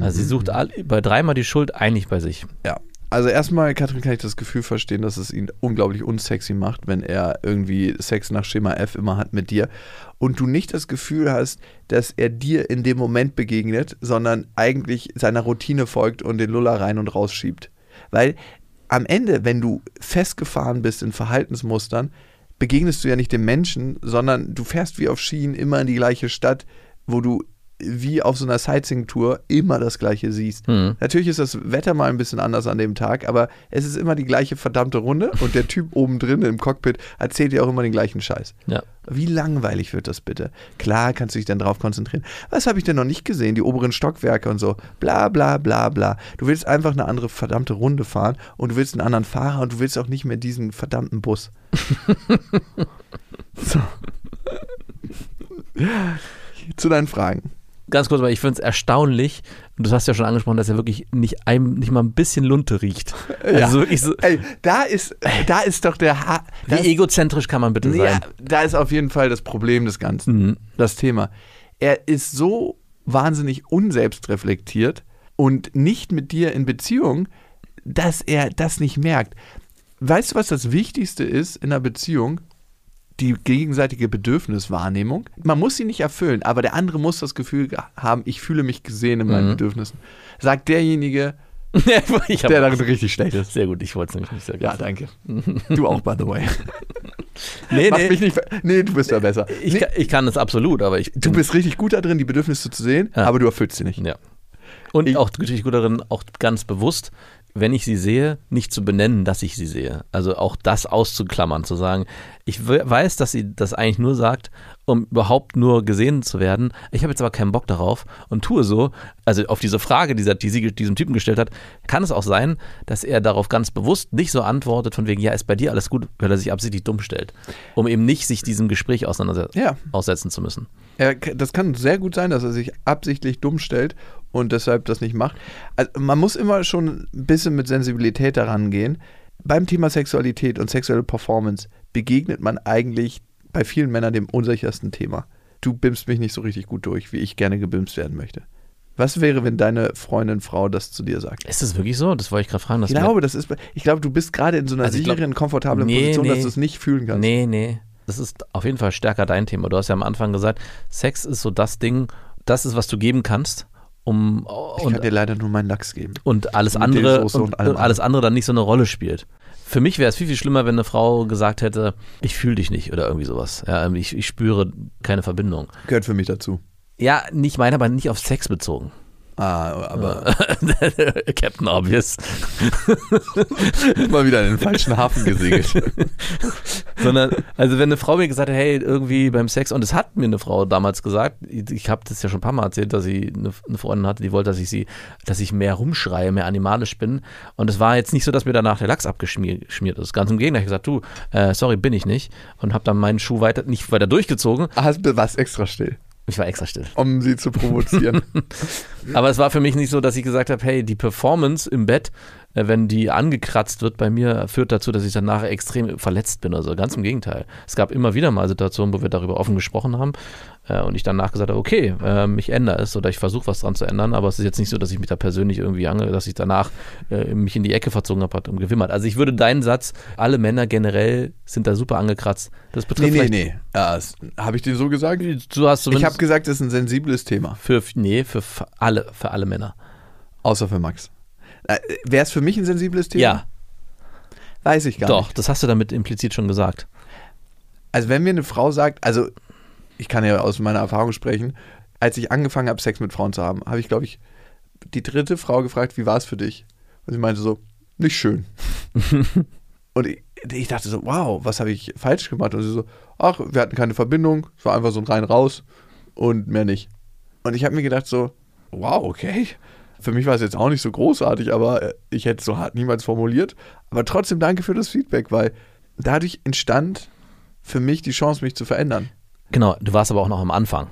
Also sie sucht all, bei dreimal die Schuld eigentlich bei sich. ja. Also erstmal, Katrin, kann ich das Gefühl verstehen, dass es ihn unglaublich unsexy macht, wenn er irgendwie Sex nach Schema F immer hat mit dir und du nicht das Gefühl hast, dass er dir in dem Moment begegnet, sondern eigentlich seiner Routine folgt und den Luller rein und rausschiebt. Weil am Ende, wenn du festgefahren bist in Verhaltensmustern, begegnest du ja nicht dem Menschen, sondern du fährst wie auf Schienen immer in die gleiche Stadt, wo du wie auf so einer Sightseeing-Tour immer das Gleiche siehst. Hm. Natürlich ist das Wetter mal ein bisschen anders an dem Tag, aber es ist immer die gleiche verdammte Runde und der Typ oben drin im Cockpit erzählt dir auch immer den gleichen Scheiß. Ja. Wie langweilig wird das bitte? Klar kannst du dich dann drauf konzentrieren. Was habe ich denn noch nicht gesehen? Die oberen Stockwerke und so. Bla bla bla bla. Du willst einfach eine andere verdammte Runde fahren und du willst einen anderen Fahrer und du willst auch nicht mehr diesen verdammten Bus. <laughs> so. Zu deinen Fragen. Ganz kurz, weil ich finde es erstaunlich, und du hast ja schon angesprochen, dass er wirklich nicht, ein, nicht mal ein bisschen Lunte riecht. Also wirklich so, Ey, da ist, da ist doch der ha wie egozentrisch kann man bitte Ja, sein? da ist auf jeden Fall das Problem des Ganzen. Mhm. Das Thema. Er ist so wahnsinnig unselbstreflektiert und nicht mit dir in Beziehung, dass er das nicht merkt. Weißt du, was das Wichtigste ist in einer Beziehung? Die gegenseitige Bedürfniswahrnehmung. Man muss sie nicht erfüllen, aber der andere muss das Gefühl ge- haben, ich fühle mich gesehen in meinen Mhm. Bedürfnissen. Sagt derjenige, <laughs> der darin richtig schlecht ist. sehr gut, ich wollte es nämlich nicht sagen. Ja, danke. <laughs> Du auch, by the way. nee, Mach nee, mich nicht. Nee, du bist ja besser. ich, nee, kann, ich kann das absolut, aber ich. du bist richtig gut da drin, die Bedürfnisse zu sehen, Ja. aber du erfüllst sie nicht. Ja. Und Ich- auch natürlich gut darin, auch ganz bewusst, wenn ich sie sehe, nicht zu benennen, dass ich sie sehe. Also auch das auszuklammern, zu sagen, ich we- weiß, dass sie das eigentlich nur sagt, um überhaupt nur gesehen zu werden. Ich habe jetzt aber keinen Bock darauf und tue so. Also auf diese Frage, die, sie- die sie diesem Typen gestellt hat, kann es auch sein, dass er darauf ganz bewusst nicht so antwortet, von wegen, ja, ist bei dir alles gut, weil er sich absichtlich dumm stellt, um eben nicht sich diesem Gespräch auseinandersetzen Ja. aussetzen zu müssen. Er, das kann sehr gut sein, dass er sich absichtlich dumm stellt und deshalb das nicht macht. Also man muss immer schon ein bisschen mit Sensibilität daran gehen. Beim Thema Sexualität und sexuelle Performance begegnet man eigentlich bei vielen Männern dem unsichersten Thema. Du bimmst mich nicht so richtig gut durch, wie ich gerne gebimst werden möchte. Was wäre, wenn deine Freundin, Frau das zu dir sagt? Ist das wirklich so? Das wollte ich gerade fragen. Ich glaube, das ist, ich glaube, du bist gerade in so einer Also ich glaub- sicheren, komfortablen Nee, Position, nee. dass du es nicht fühlen kannst. Nee, nee. Das ist auf jeden Fall stärker dein Thema. Du hast ja am Anfang gesagt, Sex ist so das Ding, das ist, was du geben kannst, um Ich und, kann dir leider nur meinen Lachs geben. und alles mit andere und, und alles andere dann nicht so eine Rolle spielt. Für mich wäre es viel, viel schlimmer, wenn eine Frau gesagt hätte, ich fühle dich nicht oder irgendwie sowas. Ja, ich, ich spüre keine Verbindung. Gehört für mich dazu. Ja, nicht meine, aber nicht auf Sex bezogen. Ah, aber <laughs> Captain Obvious. <laughs> mal wieder in den falschen Hafen gesegelt. <laughs> Sondern, also wenn eine Frau mir gesagt hat, hey, irgendwie beim Sex, und es hat mir eine Frau damals gesagt, ich habe das ja schon ein paar Mal erzählt, dass sie eine, eine Freundin hatte, die wollte, dass ich sie, dass ich mehr rumschreie, mehr animalisch bin. Und es war jetzt nicht so, dass mir danach der Lachs abgeschmiert ist. Ganz im Gegenteil, ich habe gesagt, du, äh, sorry, bin ich nicht. Und habe dann meinen Schuh weiter, nicht weiter durchgezogen. Hast du was extra still, Ich war extra still. um sie zu provozieren. <laughs> Aber es war für mich nicht so, dass ich gesagt habe, hey, die Performance im Bett, wenn die angekratzt wird bei mir, führt dazu, dass ich danach extrem verletzt bin. Also ganz im Gegenteil. Es gab immer wieder mal Situationen, wo wir darüber offen gesprochen haben äh, und ich danach gesagt habe, okay, ähm, ich ändere es oder ich versuche was dran zu ändern, aber es ist jetzt nicht so, dass ich mich da persönlich irgendwie ange, dass ich danach äh, mich in die Ecke verzogen habe und gewimmert. Also ich würde deinen Satz, alle Männer generell sind da super angekratzt. Das nee, betrifft nee, vielleicht, nee. Ja, habe ich dir so gesagt? Du hast Ich habe gesagt, es ist ein sensibles Thema. für, nee, für alle, für alle Männer. Außer für Max. Äh, Wäre es für mich ein sensibles Thema? Ja, Weiß ich gar doch, nicht. das hast du damit implizit schon gesagt. Also wenn mir eine Frau sagt, also ich kann ja aus meiner Erfahrung sprechen, als ich angefangen habe, Sex mit Frauen zu haben, habe ich, glaube ich, die dritte Frau gefragt, wie war es für dich? Und sie meinte so, nicht schön. <laughs> Und ich, ich dachte so, wow, was habe ich falsch gemacht? Und sie so, ach, wir hatten keine Verbindung, es war einfach so ein rein raus und mehr nicht. Und ich habe mir gedacht so, wow, okay. Für mich war es jetzt auch nicht so großartig, aber äh, ich hätte es so hart niemals formuliert. Aber trotzdem danke für das Feedback, weil dadurch entstand für mich die Chance, mich zu verändern. Genau, du warst aber auch noch am Anfang.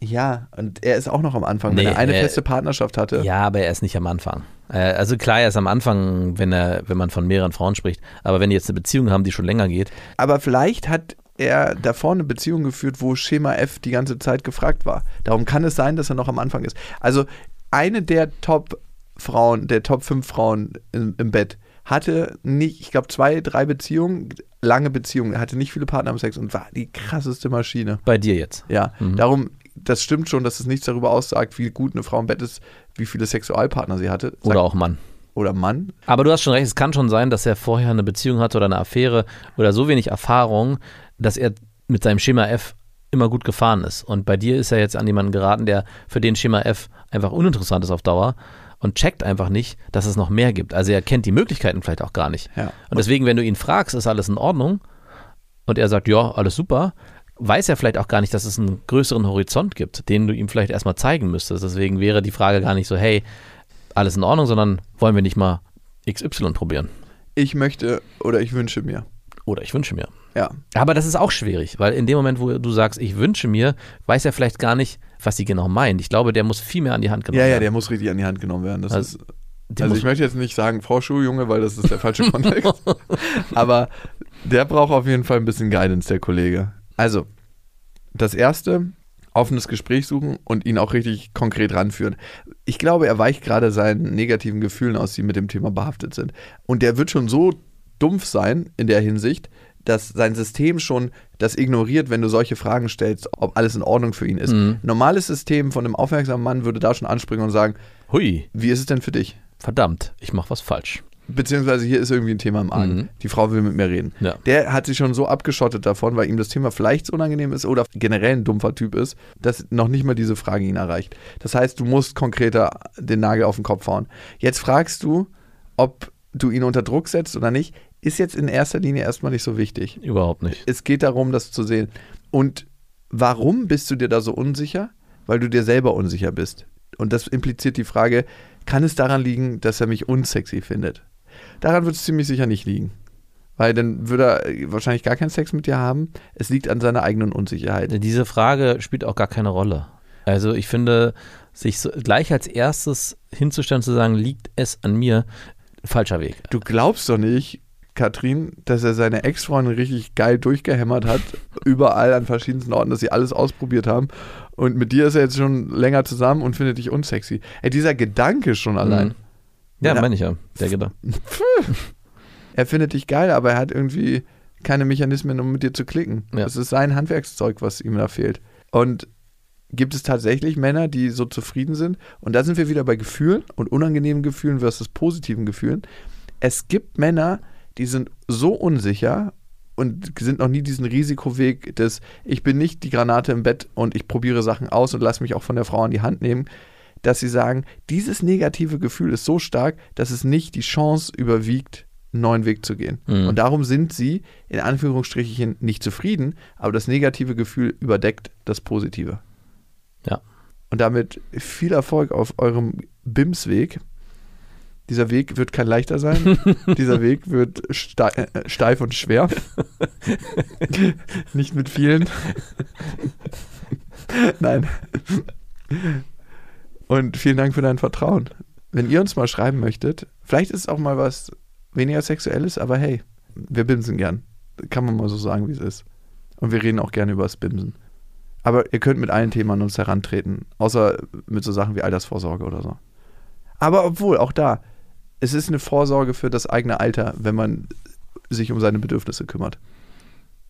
Ja, und er ist auch noch am Anfang, Nee, wenn er eine äh, feste Partnerschaft hatte. Ja, aber er ist nicht am Anfang. Äh, also klar, er ist am Anfang, wenn er, wenn man von mehreren Frauen spricht. Aber wenn die jetzt eine Beziehung haben, die schon länger geht, Aber vielleicht hat er davor eine Beziehung geführt, wo Schema F die ganze Zeit gefragt war. Darum kann es sein, dass er noch am Anfang ist. Also eine der Top-Frauen, der Top 5 Frauen im, im Bett, hatte nicht, ich glaube, zwei, drei Beziehungen, lange Beziehungen, hatte nicht viele Partner am Sex und war die krasseste Maschine. bei dir jetzt. Ja, Mhm. darum, das stimmt schon, dass es nichts darüber aussagt, wie gut eine Frau im Bett ist, wie viele Sexualpartner sie hatte. Sagt- Oder auch Mann. oder Mann. Aber du hast schon recht, es kann schon sein, dass er vorher eine Beziehung hatte oder eine Affäre oder so wenig Erfahrung, dass er mit seinem Schema F immer gut gefahren ist. Und bei dir ist er jetzt an jemanden geraten, der für den Schema F einfach uninteressant ist auf Dauer und checkt einfach nicht, dass es noch mehr gibt. Also er kennt die Möglichkeiten vielleicht auch gar nicht. Ja. Und deswegen, wenn du ihn fragst, ist alles in Ordnung? Und er sagt, ja, alles super, weiß er vielleicht auch gar nicht, dass es einen größeren Horizont gibt, den du ihm vielleicht erstmal zeigen müsstest. Deswegen wäre die Frage gar nicht so, hey, alles in Ordnung, sondern wollen wir nicht mal XY probieren? Ich möchte oder ich wünsche mir. Oder ich wünsche mir. Ja. Aber das ist auch schwierig, weil in dem Moment, wo du sagst, ich wünsche mir, weiß er vielleicht gar nicht, was sie genau meint. Ich glaube, der muss viel mehr an die Hand genommen Ja, ja, werden. der muss richtig an die Hand genommen werden. Das Also, ist, also ich möchte jetzt nicht sagen Vorschuljunge, weil das ist der falsche <laughs> Kontext. Aber der braucht auf jeden Fall ein bisschen Guidance, der Kollege. Also, das erste, offenes Gespräch suchen und ihn auch richtig konkret ranführen. Ich glaube, er weicht gerade seinen negativen Gefühlen aus, die mit dem Thema behaftet sind. Und der wird schon so dumpf sein in der Hinsicht, dass sein System schon das ignoriert, wenn du solche Fragen stellst, ob alles in Ordnung für ihn ist. Mhm. Normales System von einem aufmerksamen Mann würde da schon anspringen und sagen, hui, wie ist es denn für dich? verdammt, ich mache was falsch. Beziehungsweise hier ist irgendwie ein Thema im Argen. Mhm. Die Frau will mit mir reden. Ja. Der hat sich schon so abgeschottet davon, weil ihm das Thema vielleicht so unangenehm ist oder generell ein dumpfer Typ ist, dass noch nicht mal diese Frage ihn erreicht. Das heißt, du musst konkreter den Nagel auf den Kopf hauen. Jetzt fragst du, ob du ihn unter Druck setzt oder nicht, ist jetzt in erster Linie erstmal nicht so wichtig. Überhaupt nicht. Es geht darum, das zu sehen. Und warum bist du dir da so unsicher? Weil du dir selber unsicher bist. Und das impliziert die Frage, kann es daran liegen, dass er mich unsexy findet? Daran wird es ziemlich sicher nicht liegen. Weil dann würde er wahrscheinlich gar keinen Sex mit dir haben. Es liegt an seiner eigenen Unsicherheit. Diese Frage spielt auch gar keine Rolle. Also ich finde, sich so gleich als erstes hinzustellen, zu sagen, liegt es an mir, falscher Weg. Du glaubst doch nicht, Katrin, dass er seine Ex-Freundin richtig geil durchgehämmert hat, überall an verschiedensten Orten, dass sie alles ausprobiert haben. Und mit dir ist er jetzt schon länger zusammen und findet dich unsexy. Ey, dieser Gedanke schon allein. Mhm. Ja, meine ich ja. Der Gedanke. <laughs> Er findet dich geil, aber er hat irgendwie keine Mechanismen, um mit dir zu klicken. Ja. Das ist sein Handwerkszeug, was ihm da fehlt. Und gibt es tatsächlich Männer, die so zufrieden sind? Und da sind wir wieder bei Gefühlen und unangenehmen Gefühlen versus positiven Gefühlen. Es gibt Männer, die sind so unsicher und sind noch nie diesen Risikoweg des, ich bin nicht die Granate im Bett und ich probiere Sachen aus und lasse mich auch von der Frau an die Hand nehmen, dass sie sagen, dieses negative Gefühl ist so stark, dass es nicht die Chance überwiegt, einen neuen Weg zu gehen. Mhm. Und darum sind sie in Anführungsstrichen nicht zufrieden, aber das negative Gefühl überdeckt das Positive. Ja. Und damit viel Erfolg auf eurem BIMS-Weg. Dieser Weg wird kein leichter sein. <laughs> Dieser Weg wird äh, steif und schwer. Nicht mit vielen. Nein. Und vielen Dank für dein Vertrauen. Wenn ihr uns mal schreiben möchtet, vielleicht ist es auch mal was weniger Sexuelles, aber hey, wir bimsen gern. Kann man mal so sagen, wie es ist. Und wir reden auch gerne über das Bimsen. Aber ihr könnt mit allen Themen an uns herantreten, außer mit so Sachen wie Altersvorsorge oder so. Aber obwohl, auch da, es ist eine Vorsorge für das eigene Alter, wenn man sich um seine Bedürfnisse kümmert.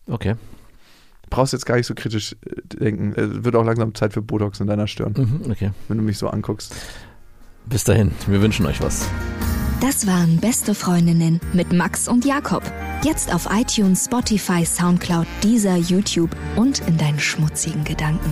Okay. Brauchst jetzt gar nicht so kritisch äh, denken. Es wird auch langsam Zeit für Botox in deiner Stirn, Mhm, okay. wenn du mich so anguckst. Bis dahin. Wir wünschen euch was. Das waren Beste Freundinnen mit Max und Jakob. Jetzt auf iTunes, Spotify, Soundcloud, Deezer, YouTube und in deinen schmutzigen Gedanken.